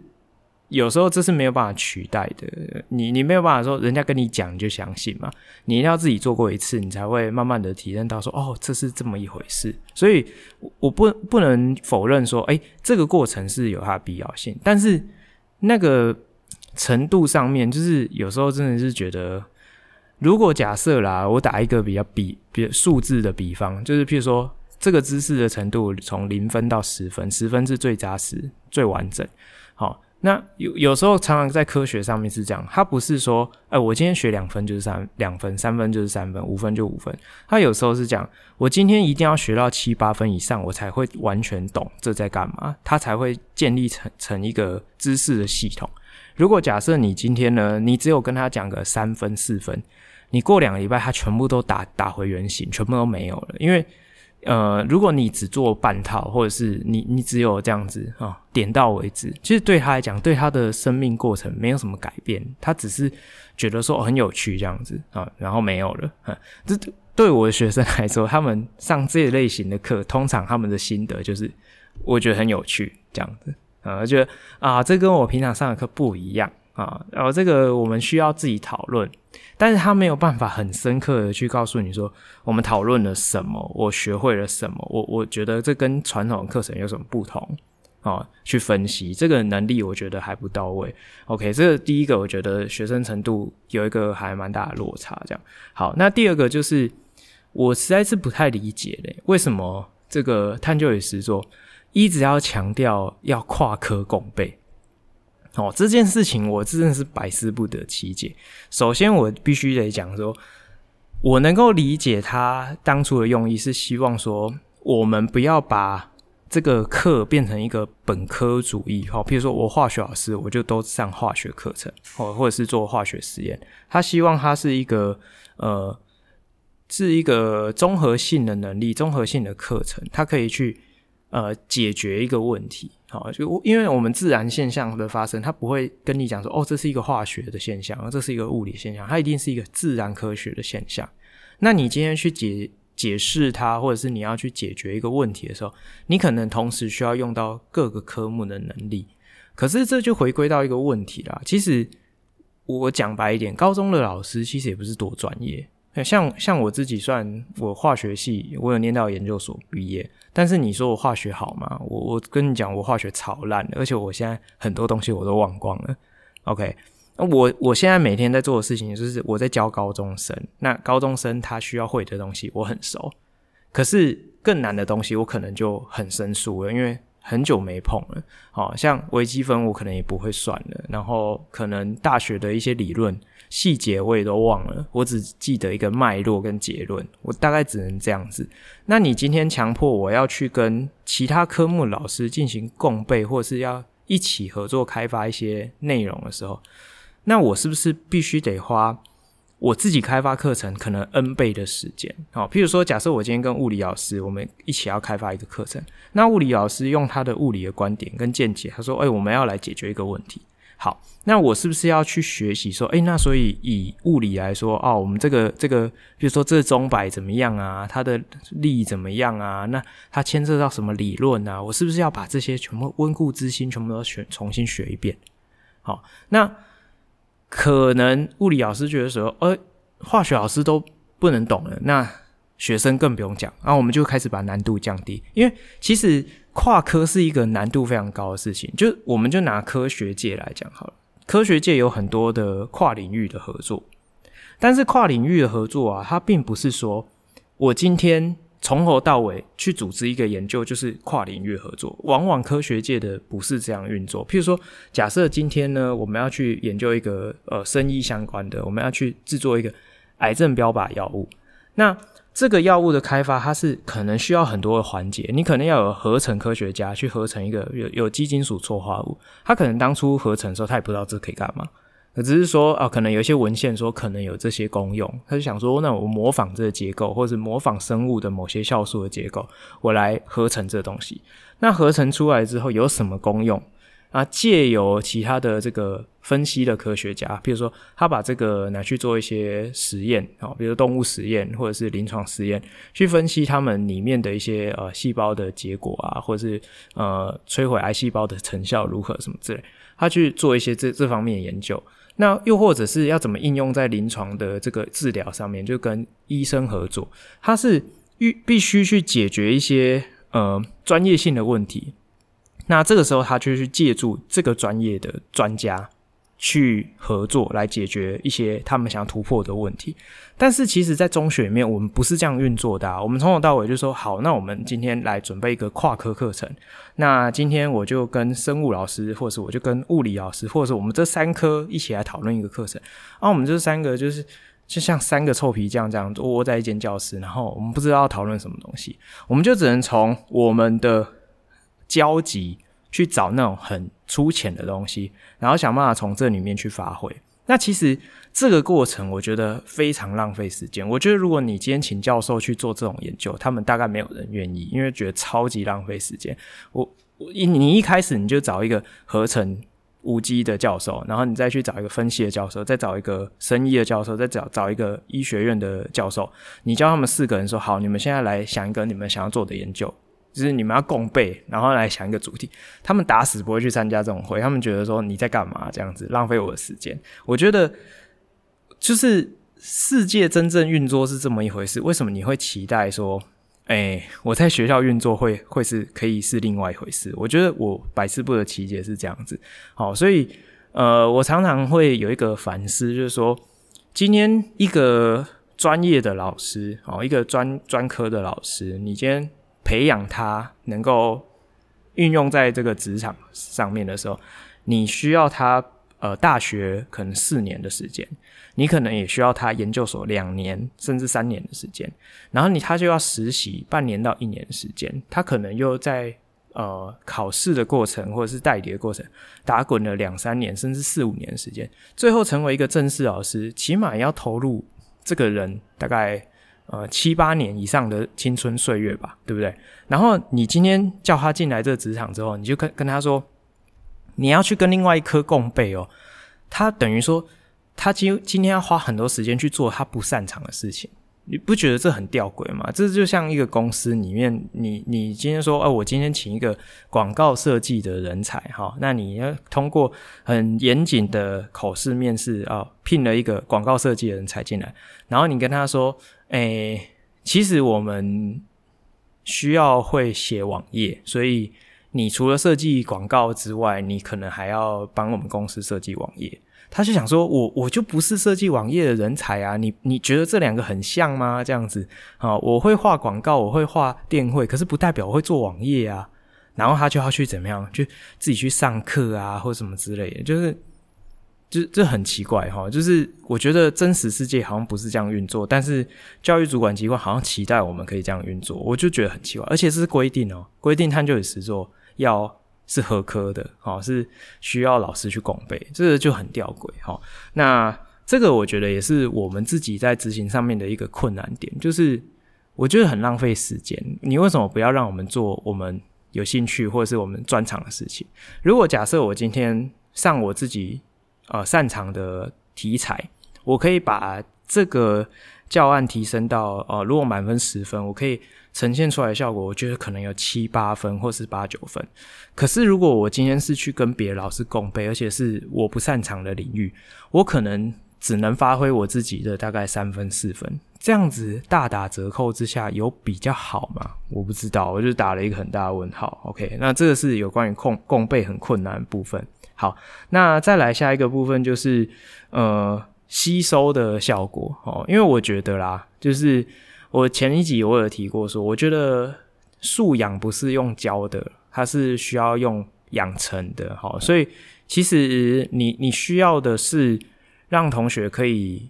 有时候这是没有办法取代的，你你没有办法说人家跟你讲就相信嘛，你一定要自己做过一次，你才会慢慢的体验到说哦，这是这么一回事。所以我不不能否认说，诶，这个过程是有它的必要性，但是那个程度上面，就是有时候真的是觉得，如果假设啦，我打一个比较比比数字的比方，就是譬如说这个知识的程度从零分到十分，十分是最扎实、最完整，好。那有有时候常常在科学上面是这样，它不是说，哎、我今天学两分就是三两分，三分就是三分，五分就五分。它有时候是讲，我今天一定要学到七八分以上，我才会完全懂这在干嘛，它才会建立成成一个知识的系统。如果假设你今天呢，你只有跟他讲个三分四分，你过两个礼拜，他全部都打打回原形，全部都没有了，因为。呃，如果你只做半套，或者是你你只有这样子啊、点到为止，其实对他来讲，对他的生命过程没有什么改变，他只是觉得说很有趣这样子啊、然后没有了。嗯，这对我的学生来说，他们上这一类型的课，通常他们的心得就是，我觉得很有趣这样子啊，觉得啊，这跟我平常上的课不一样。啊，然后这个我们需要自己讨论，但是他没有办法很深刻的去告诉你说，我们讨论了什么，我学会了什么，我我觉得这跟传统课程有什么不同啊？去分析这个能力，我觉得还不到位。OK，这个第一个，我觉得学生程度有一个还蛮大的落差。这样好，那第二个就是我实在是不太理解嘞，为什么这个探究与实作一直要强调要跨科共备？哦，这件事情我真的是百思不得其解。首先，我必须得讲说，我能够理解他当初的用意是希望说，我们不要把这个课变成一个本科主义。好，譬如说我化学老师，我就都上化学课程，哦，或者是做化学实验。他希望它是一个呃，是一个综合性的能力、综合性的课程，它可以去呃解决一个问题。好，就因为我们自然现象的发生，它不会跟你讲说，哦，这是一个化学的现象，这是一个物理现象，它一定是一个自然科学的现象。那你今天去解解释它，或者是你要去解决一个问题的时候，你可能同时需要用到各个科目的能力。可是这就回归到一个问题啦。其实我讲白一点，高中的老师其实也不是多专业。像像我自己算我化学系，我有念到研究所毕业，但是你说我化学好吗？我我跟你讲，我化学超烂的，而且我现在很多东西我都忘光了。OK，那我我现在每天在做的事情就是我在教高中生，那高中生他需要会的东西我很熟，可是更难的东西我可能就很生疏了，因为很久没碰了。好像微积分我可能也不会算了，然后可能大学的一些理论。细节我也都忘了，我只记得一个脉络跟结论，我大概只能这样子。那你今天强迫我要去跟其他科目老师进行共备，或是要一起合作开发一些内容的时候，那我是不是必须得花我自己开发课程可能 N 倍的时间？好，譬如说，假设我今天跟物理老师，我们一起要开发一个课程，那物理老师用他的物理的观点跟见解，他说：“哎，我们要来解决一个问题。”好，那我是不是要去学习说，诶，那所以以物理来说，哦，我们这个这个，比如说这钟摆怎么样啊？它的力怎么样啊？那它牵涉到什么理论啊？我是不是要把这些全部温故知新，全部都学重新学一遍？好，那可能物理老师觉得说，呃，化学老师都不能懂了，那学生更不用讲，然后我们就开始把难度降低，因为其实。跨科是一个难度非常高的事情，就我们就拿科学界来讲好了。科学界有很多的跨领域的合作，但是跨领域的合作啊，它并不是说我今天从头到尾去组织一个研究，就是跨领域合作。往往科学界的不是这样运作。譬如说，假设今天呢，我们要去研究一个呃生医相关的，我们要去制作一个癌症标靶药物，那这个药物的开发，它是可能需要很多的环节。你可能要有合成科学家去合成一个有有机金属错化物，他可能当初合成的时候，他也不知道这可以干嘛。只是说啊，可能有一些文献说可能有这些功用，他就想说，那我模仿这个结构，或者是模仿生物的某些酵素的结构，我来合成这东西。那合成出来之后有什么功用？啊，借由其他的这个分析的科学家，比如说他把这个拿去做一些实验啊，比如动物实验或者是临床实验，去分析他们里面的一些呃细胞的结果啊，或者是呃摧毁癌细胞的成效如何什么之类，他去做一些这这方面的研究。那又或者是要怎么应用在临床的这个治疗上面，就跟医生合作，他是必必须去解决一些呃专业性的问题。那这个时候，他就去借助这个专业的专家。去合作来解决一些他们想要突破的问题，但是其实，在中学里面，我们不是这样运作的。我们从头到尾就说好，那我们今天来准备一个跨科课程。那今天我就跟生物老师，或者是我就跟物理老师，或者是我们这三科一起来讨论一个课程。那我们这三个就是就像三个臭皮匠这样窝在一间教室，然后我们不知道要讨论什么东西，我们就只能从我们的交集。去找那种很粗浅的东西，然后想办法从这里面去发挥。那其实这个过程，我觉得非常浪费时间。我觉得如果你今天请教授去做这种研究，他们大概没有人愿意，因为觉得超级浪费时间。我我你一开始你就找一个合成无机的教授，然后你再去找一个分析的教授，再找一个生医的教授，再找找一个医学院的教授，你教他们四个人说好，你们现在来想一个你们想要做的研究。就是你们要共备，然后来想一个主题。他们打死不会去参加这种会，他们觉得说你在干嘛这样子，浪费我的时间。我觉得就是世界真正运作是这么一回事。为什么你会期待说，哎、我在学校运作会会是可以是另外一回事？我觉得我百思不得其解是这样子。好，所以呃，我常常会有一个反思，就是说，今天一个专业的老师，哦，一个专专科的老师，你今天。培养他能够运用在这个职场上面的时候，你需要他呃大学可能四年的时间，你可能也需要他研究所两年甚至三年的时间，然后你他就要实习半年到一年的时间，他可能又在呃考试的过程或者是代理的过程打滚了两三年甚至四五年的时间，最后成为一个正式老师，起码要投入这个人大概。呃，七八年以上的青春岁月吧，对不对？然后你今天叫他进来这个职场之后，你就跟跟他说，你要去跟另外一颗共备哦。他等于说，他今今天要花很多时间去做他不擅长的事情，你不觉得这很吊诡吗？这就像一个公司里面，你你今天说，哦，我今天请一个广告设计的人才，哈，那你要通过很严谨的口试面试啊，聘了一个广告设计的人才进来，然后你跟他说。诶、其实我们需要会写网页，所以你除了设计广告之外，你可能还要帮我们公司设计网页。他就想说，我我就不是设计网页的人才啊，你你觉得这两个很像吗？这样子啊，我会画广告，我会画电绘，可是不代表我会做网页啊。然后他就要去怎么样，就自己去上课啊，或什么之类的，就是。就这很奇怪哈，就是我觉得真实世界好像不是这样运作，但是教育主管机关好像期待我们可以这样运作，我就觉得很奇怪，而且是规定哦，规定探究与实作要是合科的，哈，是需要老师去拱背，这个就很吊诡哈。那这个我觉得也是我们自己在执行上面的一个困难点，就是我觉得很浪费时间。你为什么不要让我们做我们有兴趣或者是我们专长的事情？如果假设我今天上我自己。呃，擅长的题材，我可以把这个教案提升到呃，如果满分十分，我可以呈现出来的效果，我觉得可能有七八分或是八九分。可是如果我今天是去跟别的老师共背，而且是我不擅长的领域，我可能只能发挥我自己的大概三分四分。这样子大打折扣之下，有比较好吗？我不知道，我就打了一个很大的问号。OK，那这个是有关于共共备很困难的部分。好，那再来下一个部分就是呃吸收的效果哦，因为我觉得啦，就是我前一集我有提过说，我觉得素养不是用教的，它是需要用养成的。好，所以其实你你需要的是让同学可以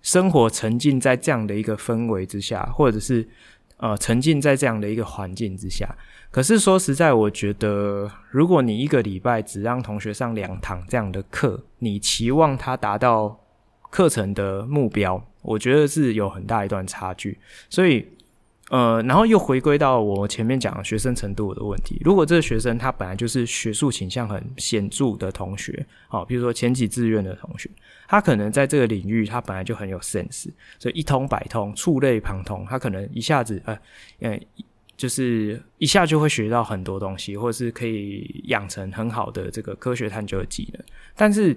生活沉浸在这样的一个氛围之下，或者是呃沉浸在这样的一个环境之下。可是说实在，我觉得如果你一个礼拜只让同学上两堂这样的课，你期望他达到课程的目标，我觉得是有很大一段差距。所以，呃，然后又回归到我前面讲学生程度的问题。如果这个学生他本来就是学术倾向很显著的同学，好，比如说前几志愿的同学，他可能在这个领域他本来就很有 sense，所以一通百通，触类旁通，他可能一下子呃，呃。就是一下就会学到很多东西，或者是可以养成很好的这个科学探究的技能。但是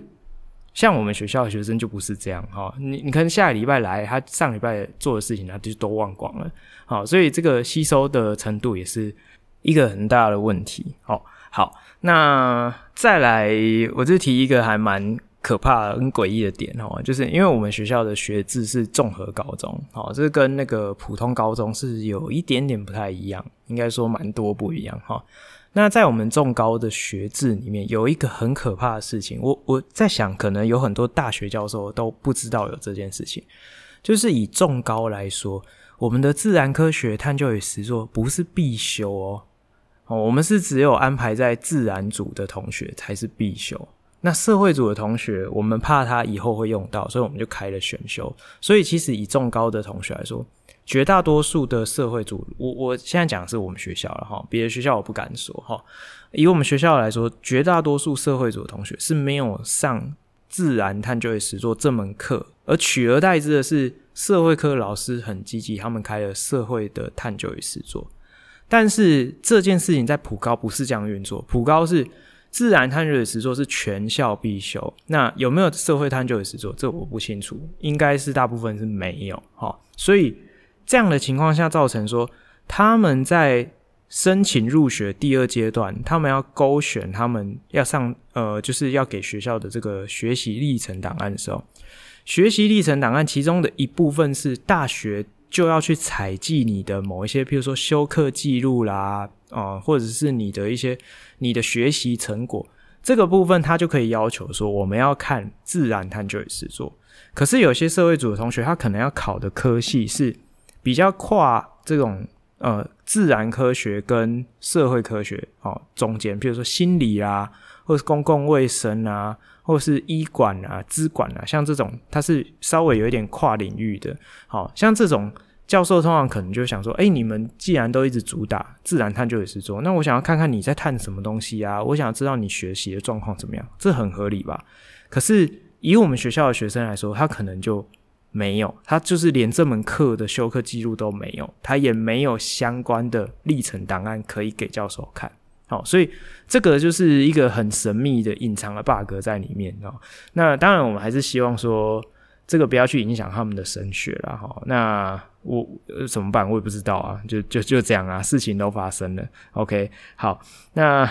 像我们学校的学生就不是这样哈，你你可能下个礼拜来，他上礼拜做的事情他就都忘光了，好，所以这个吸收的程度也是一个很大的问题。好，好，那再来，我就提一个还蛮。可怕、很诡异的点哦，就是因为我们学校的学制是综合高中，哦，这跟那个普通高中是有一点点不太一样，应该说蛮多不一样哈。那在我们重高的学制里面，有一个很可怕的事情，我我在想，可能有很多大学教授都不知道有这件事情，就是以重高来说，我们的自然科学探究与实作不是必修哦，哦，我们是只有安排在自然组的同学才是必修。那社会组的同学，我们怕他以后会用到，所以我们就开了选修。所以其实以重高的同学来说，绝大多数的社会组，我我现在讲的是我们学校了哈，别的学校我不敢说哈。以我们学校来说，绝大多数社会组的同学是没有上自然探究与实作这门课，而取而代之的是社会科老师很积极，他们开了社会的探究与实作。但是这件事情在普高不是这样运作，普高是。自然探究与实作是全校必修，那有没有社会探究与实作？这我不清楚，应该是大部分是没有哈。所以这样的情况下，造成说他们在申请入学第二阶段，他们要勾选他们要上呃，就是要给学校的这个学习历程档案的时候，学习历程档案其中的一部分是大学就要去采集你的某一些，譬如说修课记录啦。啊、或者是你的一些你的学习成果，这个部分他就可以要求说，我们要看自然探究与实作。可是有些社会组的同学，他可能要考的科系是比较跨这种呃自然科学跟社会科学哦中间，比如说心理啊，或是公共卫生啊，或是医管啊、资管啊，像这种它是稍微有一点跨领域的，好像这种。教授通常可能就想说：“哎、你们既然都一直主打自然探究也是做，那我想要看看你在探什么东西啊？我想要知道你学习的状况怎么样，这很合理吧？可是以我们学校的学生来说，他可能就没有，他就是连这门课的修课记录都没有，他也没有相关的历程档案可以给教授看。好，所以这个就是一个很神秘的隐藏的 bug 在里面哦。那当然，我们还是希望说。”这个不要去影响他们的升学了哈。那我怎么办？我也不知道啊。就就就这样啊，事情都发生了。OK，好。那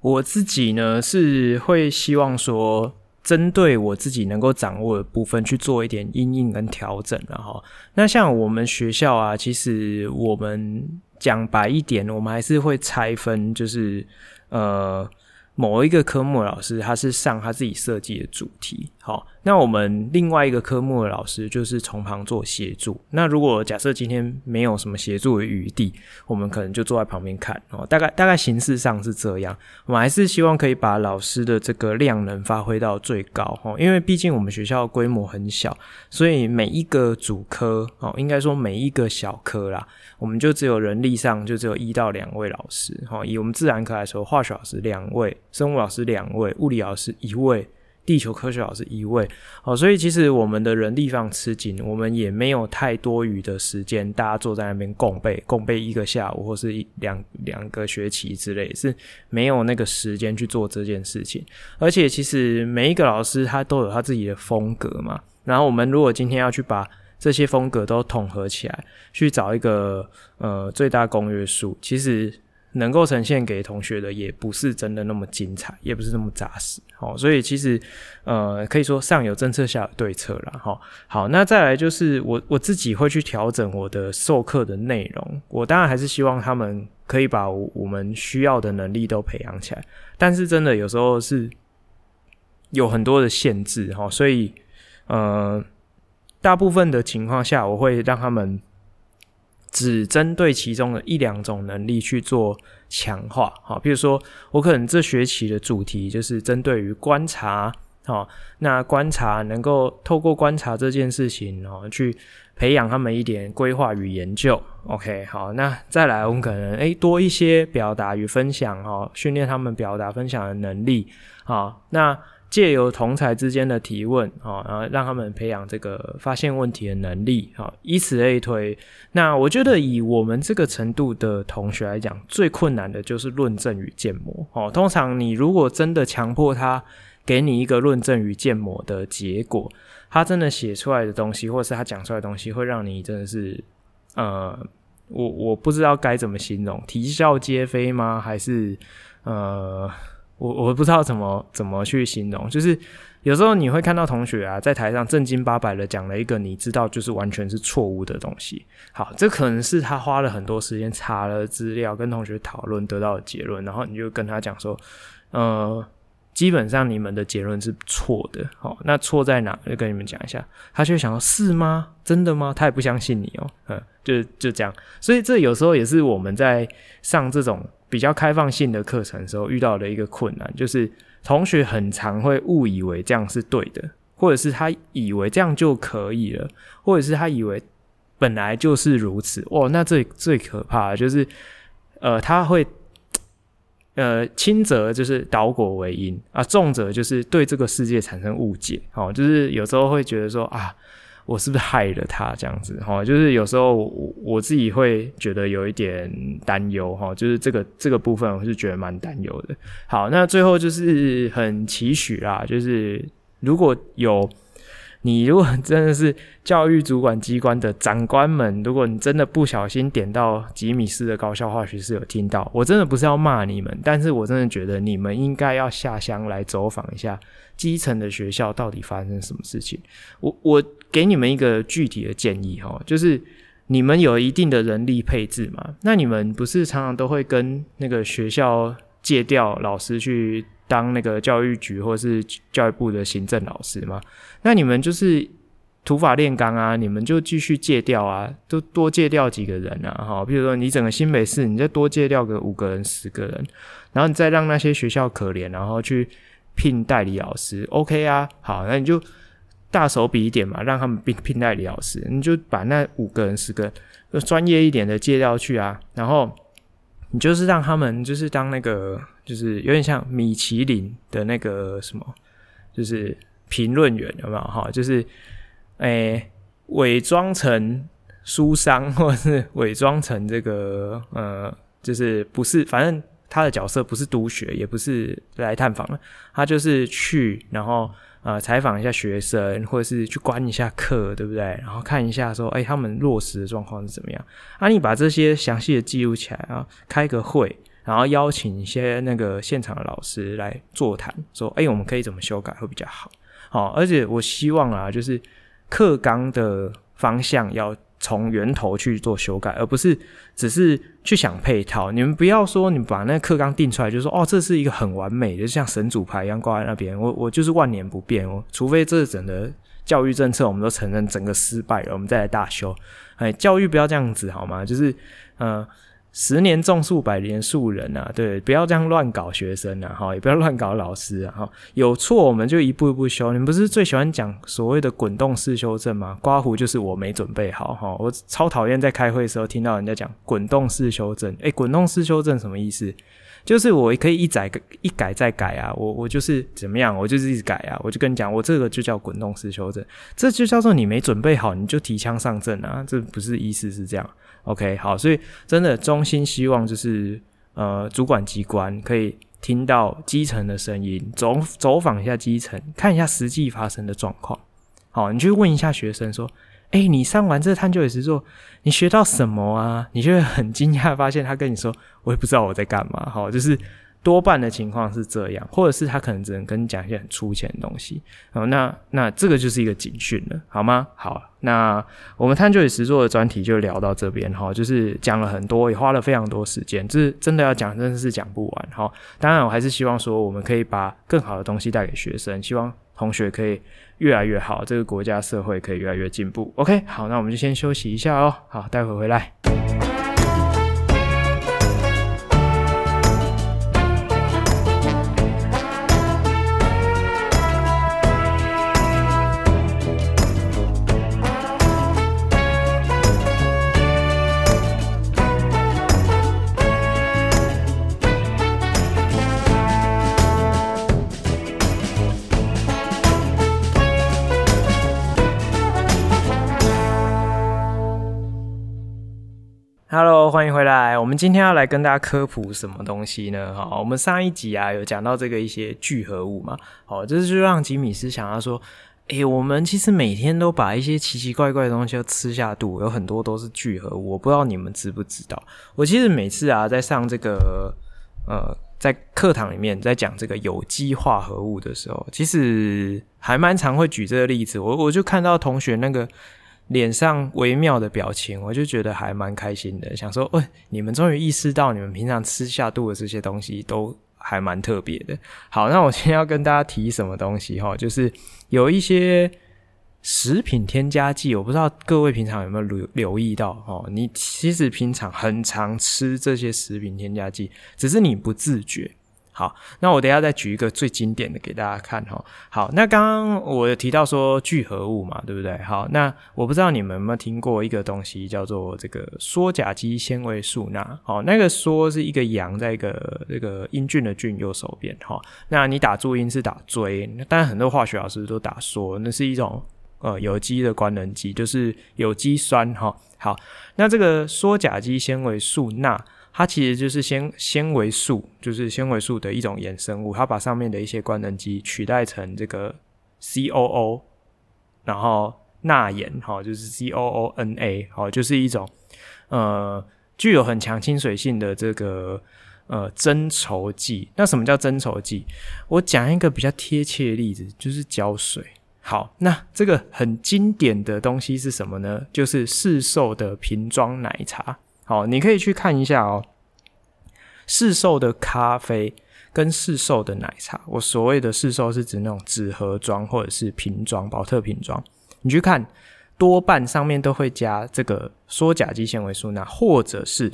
我自己呢是会希望说，针对我自己能够掌握的部分去做一点阴影跟调整了哈。那像我们学校啊，其实我们讲白一点，我们还是会拆分，就是呃。某一个科目老师，他是上他自己设计的主题，好，那我们另外一个科目的老师就是从旁做协助。那如果假设今天没有什么协助的余地，我们可能就坐在旁边看哦。大概大概形式上是这样，我们还是希望可以把老师的这个量能发挥到最高哦，因为毕竟我们学校规模很小，所以每一个主科哦，应该说每一个小科啦。我们就只有人力上就只有一到两位老师，哦，以我们自然科来说，化学老师两位，生物老师两位，物理老师一位，地球科学老师一位，好，所以其实我们的人力非常吃紧，我们也没有太多余的时间，大家坐在那边共备，共备一个下午或是一两两个学期之类，是没有那个时间去做这件事情。而且其实每一个老师他都有他自己的风格嘛，然后我们如果今天要去把这些风格都统合起来，去找一个呃最大公约数，其实能够呈现给同学的也不是真的那么精彩，也不是那么扎实。好，所以其实呃，可以说上有政策，下有对策啦。好，好，那再来就是我我自己会去调整我的授课的内容。我当然还是希望他们可以把我们需要的能力都培养起来，但是真的有时候是有很多的限制哈，所以呃，大部分的情况下，我会让他们。只针对其中的一两种能力去做强化，好，比如说我可能这学期的主题就是针对于观察，好，那观察能够透过观察这件事情，哦，去培养他们一点规划与研究，OK，好，那再来我们可能诶多一些表达与分享，哈，训练他们表达分享的能力，好，那。借由同才之间的提问，啊，然后让他们培养这个发现问题的能力，啊，以此类推。那我觉得以我们这个程度的同学来讲，最困难的就是论证与建模。哦，通常你如果真的强迫他给你一个论证与建模的结果，他真的写出来的东西，或者是他讲出来的东西，会让你真的是，呃，我我不知道该怎么形容，啼笑皆非吗？还是，呃。我我不知道怎么怎么去形容，就是有时候你会看到同学啊，在台上正经八百的讲了一个你知道就是完全是错误的东西。好，这可能是他花了很多时间查了资料，跟同学讨论得到的结论，然后你就跟他讲说，呃，基本上你们的结论是错的。好，那错在哪？就跟你们讲一下。他就想说，是吗？真的吗？他也不相信你哦。嗯，就就这样。所以这有时候也是我们在上这种。比较开放性的课程的时候遇到的一个困难，就是同学很常会误以为这样是对的，或者是他以为这样就可以了，或者是他以为本来就是如此。哦，那最最可怕的就是，呃，他会，呃，轻则就是倒果为因啊，重则就是对这个世界产生误解。哦，就是有时候会觉得说啊。我是不是害了他这样子哈？就是有时候我我自己会觉得有一点担忧哈，就是这个这个部分我是觉得蛮担忧的。好，那最后就是很期许啦，就是如果有你如果真的是教育主管机关的长官们，如果你真的不小心点到吉米斯的高效化学式有听到，我真的不是要骂你们，但是我真的觉得你们应该要下乡来走访一下。基层的学校到底发生什么事情？我我给你们一个具体的建议哈，就是你们有一定的人力配置嘛，那你们不是常常都会跟那个学校借调老师去当那个教育局或是教育部的行政老师吗？那你们就是土法炼钢啊，你们就继续借调啊，都多借调几个人啊，哈，比如说你整个新北市，你再多借调个五个人、十个人，然后你再让那些学校可怜，然后去。聘代理老师，OK 啊，好，那你就大手笔一点嘛，让他们聘聘代理老师，你就把那五个人、十个专业一点的借调去啊，然后你就是让他们就是当那个，就是有点像米其林的那个什么，就是评论员有没有哈？就是诶，伪装成书商，或者是伪装成这个呃，就是不是，反正。他的角色不是督学，也不是来探访了，他就是去，然后呃采访一下学生，或者是去观一下课，对不对？然后看一下说，哎，他们落实的状况是怎么样？啊，你把这些详细的记录起来啊，开个会，然后邀请一些那个现场的老师来座谈，说，哎，我们可以怎么修改会比较好？好，而且我希望啊，就是课纲的方向要。从源头去做修改，而不是只是去想配套。你们不要说，你把那个课纲定出来，就说哦，这是一个很完美的，就像神主牌一样挂在那边。我我就是万年不变哦，除非这整个教育政策我们都承认整个失败了，我们再来大修。哎，教育不要这样子好吗？就是嗯。十年种树，百年树人啊，对，不要这样乱搞学生啊，哈，也不要乱搞老师啊，哈，有错我们就一步一步修。你不是最喜欢讲所谓的滚动式修正吗？刮胡就是我没准备好，哈，我超讨厌在开会的时候听到人家讲滚动式修正。诶，滚动式修正什么意思？就是我可以一改一改再改啊，我我就是怎么样，我就是一直改啊，我就跟你讲，我这个就叫滚动式修正，这就叫做你没准备好，你就提枪上阵啊，这不是意思是这样。OK，好，所以真的衷心希望就是呃，主管机关可以听到基层的声音，走走访一下基层，看一下实际发生的状况。好，你去问一下学生说：“哎，你上完这探究与实作，你学到什么啊？”你就会很惊讶发现他跟你说：“我也不知道我在干嘛。”好，就是。多半的情况是这样，或者是他可能只能跟你讲一些很粗浅的东西。好，那那这个就是一个警讯了，好吗？好，那我们探究与实作的专题就聊到这边哈，就是讲了很多，也花了非常多时间，这真的要讲，真的是讲不完哈。当然，我还是希望说，我们可以把更好的东西带给学生，希望同学可以越来越好，这个国家社会可以越来越进步。OK，好，那我们就先休息一下哦。好，待会回来。Hello，欢迎回来。我们今天要来跟大家科普什么东西呢？哈，我们上一集啊有讲到这个一些聚合物嘛。好，这就让吉米斯想要说，诶，我们其实每天都把一些奇奇怪怪的东西都吃下肚，有很多都是聚合物。我不知道你们知不知道？我其实每次啊在上这个呃在课堂里面在讲这个有机化合物的时候，其实还蛮常会举这个例子。我我就看到同学那个。脸上微妙的表情，我就觉得还蛮开心的，想说，喂、你们终于意识到，你们平常吃下肚的这些东西都还蛮特别的。好，那我今天要跟大家提什么东西哈，就是有一些食品添加剂，我不知道各位平常有没有留留意到哦，你其实平常很常吃这些食品添加剂，只是你不自觉。好，那我等下再举一个最经典的给大家看哈。好，那刚刚我有提到说聚合物嘛，对不对？好，那我不知道你们有没有听过一个东西叫做这个羧甲基纤维素钠。好，那个羧是一个阳，在一个这个英俊的俊右手边哈。那你打注音是打锥，但很多化学老师都打缩，那是一种呃有机的官能基，就是有机酸哈。好，那这个羧甲基纤维素钠。它其实就是纤纤维素，就是纤维素的一种衍生物。它把上面的一些官能基取代成这个 COO，然后钠盐，哈，就是 COONA，好，就是一种呃具有很强亲水性的这个呃增稠剂。那什么叫增稠剂？我讲一个比较贴切的例子，就是胶水。好，那这个很经典的东西是什么呢？就是市售的瓶装奶茶。好，你可以去看一下哦。市售的咖啡跟市售的奶茶，我所谓的市售是指那种纸盒装或者是瓶装、宝特瓶装。你去看，多半上面都会加这个缩甲基纤维素钠，或者是。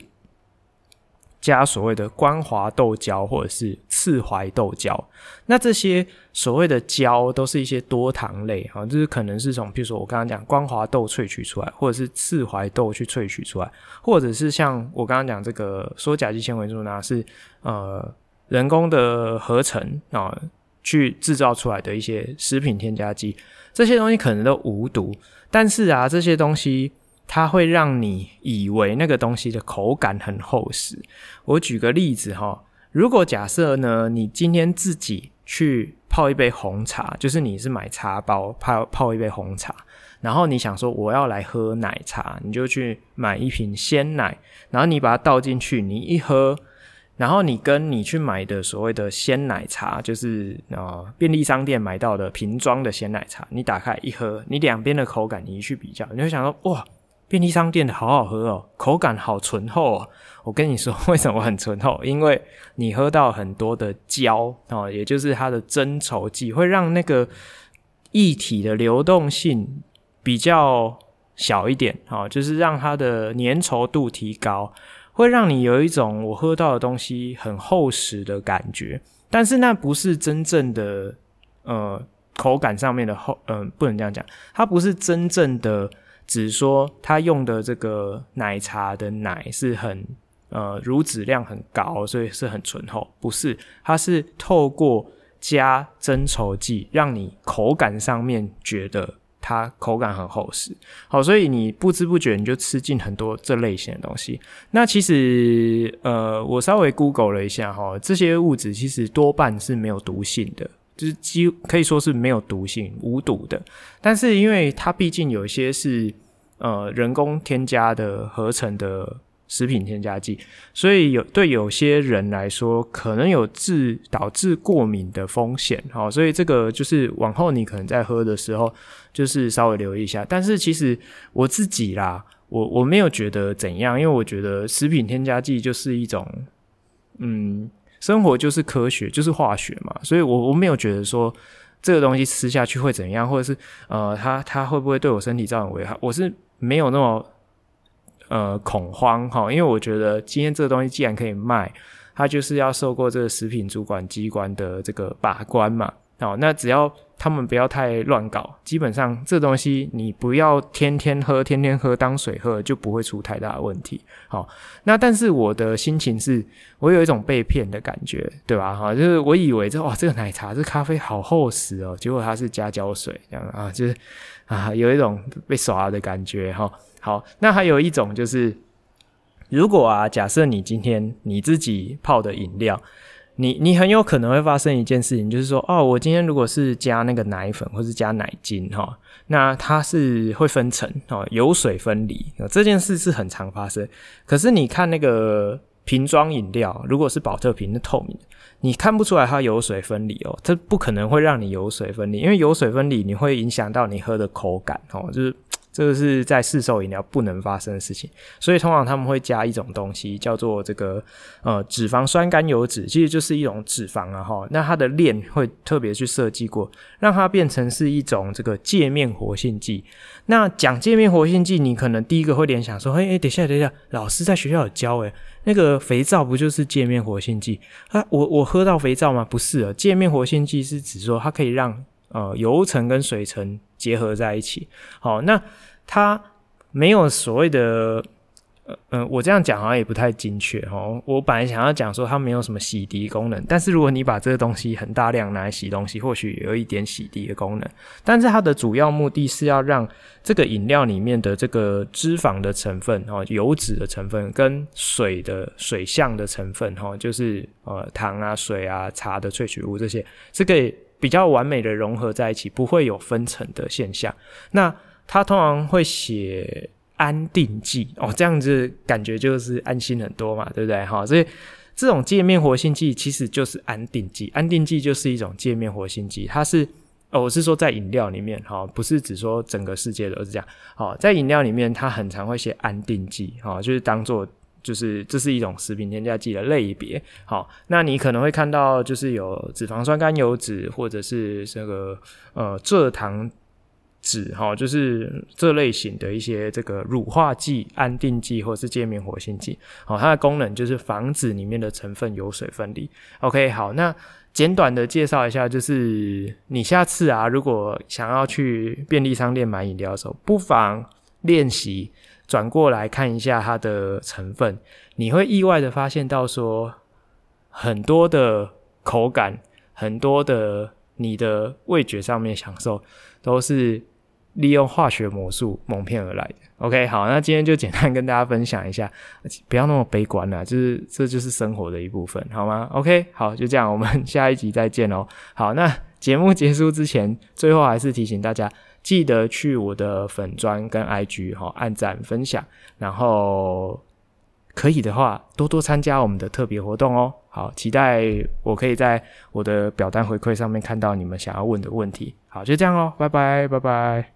加所谓的光滑豆胶或者是刺槐豆胶，那这些所谓的胶都是一些多糖类啊，就是可能是从，比如说我刚刚讲光滑豆萃取出来，或者是刺槐豆去萃取出来，或者是像我刚刚讲这个羧甲基纤维素呢，是呃人工的合成啊去制造出来的一些食品添加剂，这些东西可能都无毒，但是啊这些东西。它会让你以为那个东西的口感很厚实。我举个例子哈，如果假设呢，你今天自己去泡一杯红茶，就是你是买茶包泡泡一杯红茶，然后你想说我要来喝奶茶，你就去买一瓶鲜奶，然后你把它倒进去，你一喝，然后你跟你去买的所谓的鲜奶茶，就是呃便利商店买到的瓶装的鲜奶茶，你打开一喝，你两边的口感你一去比较，你会想说哇。便利商店的好好喝哦，口感好醇厚哦。我跟你说，为什么很醇厚？因为你喝到很多的胶哦，也就是它的增稠剂，会让那个液体的流动性比较小一点哦，就是让它的粘稠度提高，会让你有一种我喝到的东西很厚实的感觉。但是那不是真正的呃口感上面的厚，嗯、不能这样讲，它不是真正的。只说他用的这个奶茶的奶是很呃乳脂量很高，所以是很醇厚。不是，它是透过加增稠剂，让你口感上面觉得它口感很厚实。好，所以你不知不觉你就吃进很多这类型的东西。那其实呃，我稍微 Google 了一下哈，这些物质其实多半是没有毒性的。就是几乎可以说是没有毒性、无毒的。但是因为它毕竟有一些是呃人工添加的合成的食品添加剂，所以有对有些人来说可能有致导致过敏的风险。好，所以这个就是往后你可能在喝的时候，就是稍微留意一下。但是其实我自己啦，我我没有觉得怎样，因为我觉得食品添加剂就是一种，嗯。生活就是科学，就是化学嘛，所以我我没有觉得说这个东西吃下去会怎样，或者是呃，它它会不会对我身体造成危害，我是没有那么呃恐慌哈，因为我觉得今天这个东西既然可以卖，它就是要受过这个食品主管机关的这个把关嘛，好，那只要。他们不要太乱搞，基本上这东西你不要天天喝，天天喝当水喝，就不会出太大的问题。好，那但是我的心情是，我有一种被骗的感觉，对吧？哈，就是我以为这哇，这个奶茶、这咖啡好厚实哦，结果它是加胶水这样啊，就是啊，有一种被耍的感觉哈。好，那还有一种就是，如果啊，假设你今天你自己泡的饮料。你你很有可能会发生一件事情，就是说，哦，我今天如果是加那个奶粉或是加奶精哈，那它是会分层哦，油水分离，这件事是很常发生。可是你看那个瓶装饮料，如果是保特瓶的透明，你看不出来它油水分离哦，这不可能会让你油水分离，因为油水分离你会影响到你喝的口感哦，就是。这个是在市售饮料不能发生的事情，所以通常他们会加一种东西，叫做这个呃脂肪酸甘油酯，其实就是一种脂肪啊哈。那它的链会特别去设计过，让它变成是一种这个界面活性剂。那讲界面活性剂，你可能第一个会联想说，哎哎，等一下等一下，老师在学校有教诶，那个肥皂不就是界面活性剂？啊，我我喝到肥皂吗？不是啊，界面活性剂是指说它可以让呃油层跟水层结合在一起。好，那它没有所谓的，呃嗯，我这样讲好像也不太精确哦。我本来想要讲说它没有什么洗涤功能，但是如果你把这个东西很大量拿来洗东西，或许有一点洗涤的功能。但是它的主要目的是要让这个饮料里面的这个脂肪的成分哦，油脂的成分跟水的水相的成分哦，就是呃糖啊、水啊、茶的萃取物这些，这个比较完美的融合在一起，不会有分层的现象。那他通常会写安定剂哦，这样子感觉就是安心很多嘛，对不对？哈，所以这种界面活性剂其实就是安定剂，安定剂就是一种界面活性剂，它是哦，我是说在饮料里面哈，不是只说整个世界都是这样。好，在饮料里面，它很常会写安定剂，哈，就是当做就是这是一种食品添加剂的类别。好，那你可能会看到就是有脂肪酸甘油酯，或者是这个呃蔗糖。酯哈，就是这类型的一些这个乳化剂、安定剂或是界面活性剂，好，它的功能就是防止里面的成分油水分离。OK，好，那简短的介绍一下，就是你下次啊，如果想要去便利商店买饮料的时候，不妨练习转过来看一下它的成分，你会意外的发现到说，很多的口感，很多的你的味觉上面享受都是。利用化学魔术蒙骗而来的。OK，好，那今天就简单跟大家分享一下，不要那么悲观啦，就是这就是生活的一部分，好吗？OK，好，就这样，我们 下一集再见哦。好，那节目结束之前，最后还是提醒大家，记得去我的粉专跟 IG 哈，按赞分享，然后可以的话多多参加我们的特别活动哦。好，期待我可以在我的表单回馈上面看到你们想要问的问题。好，就这样哦，拜拜，拜拜。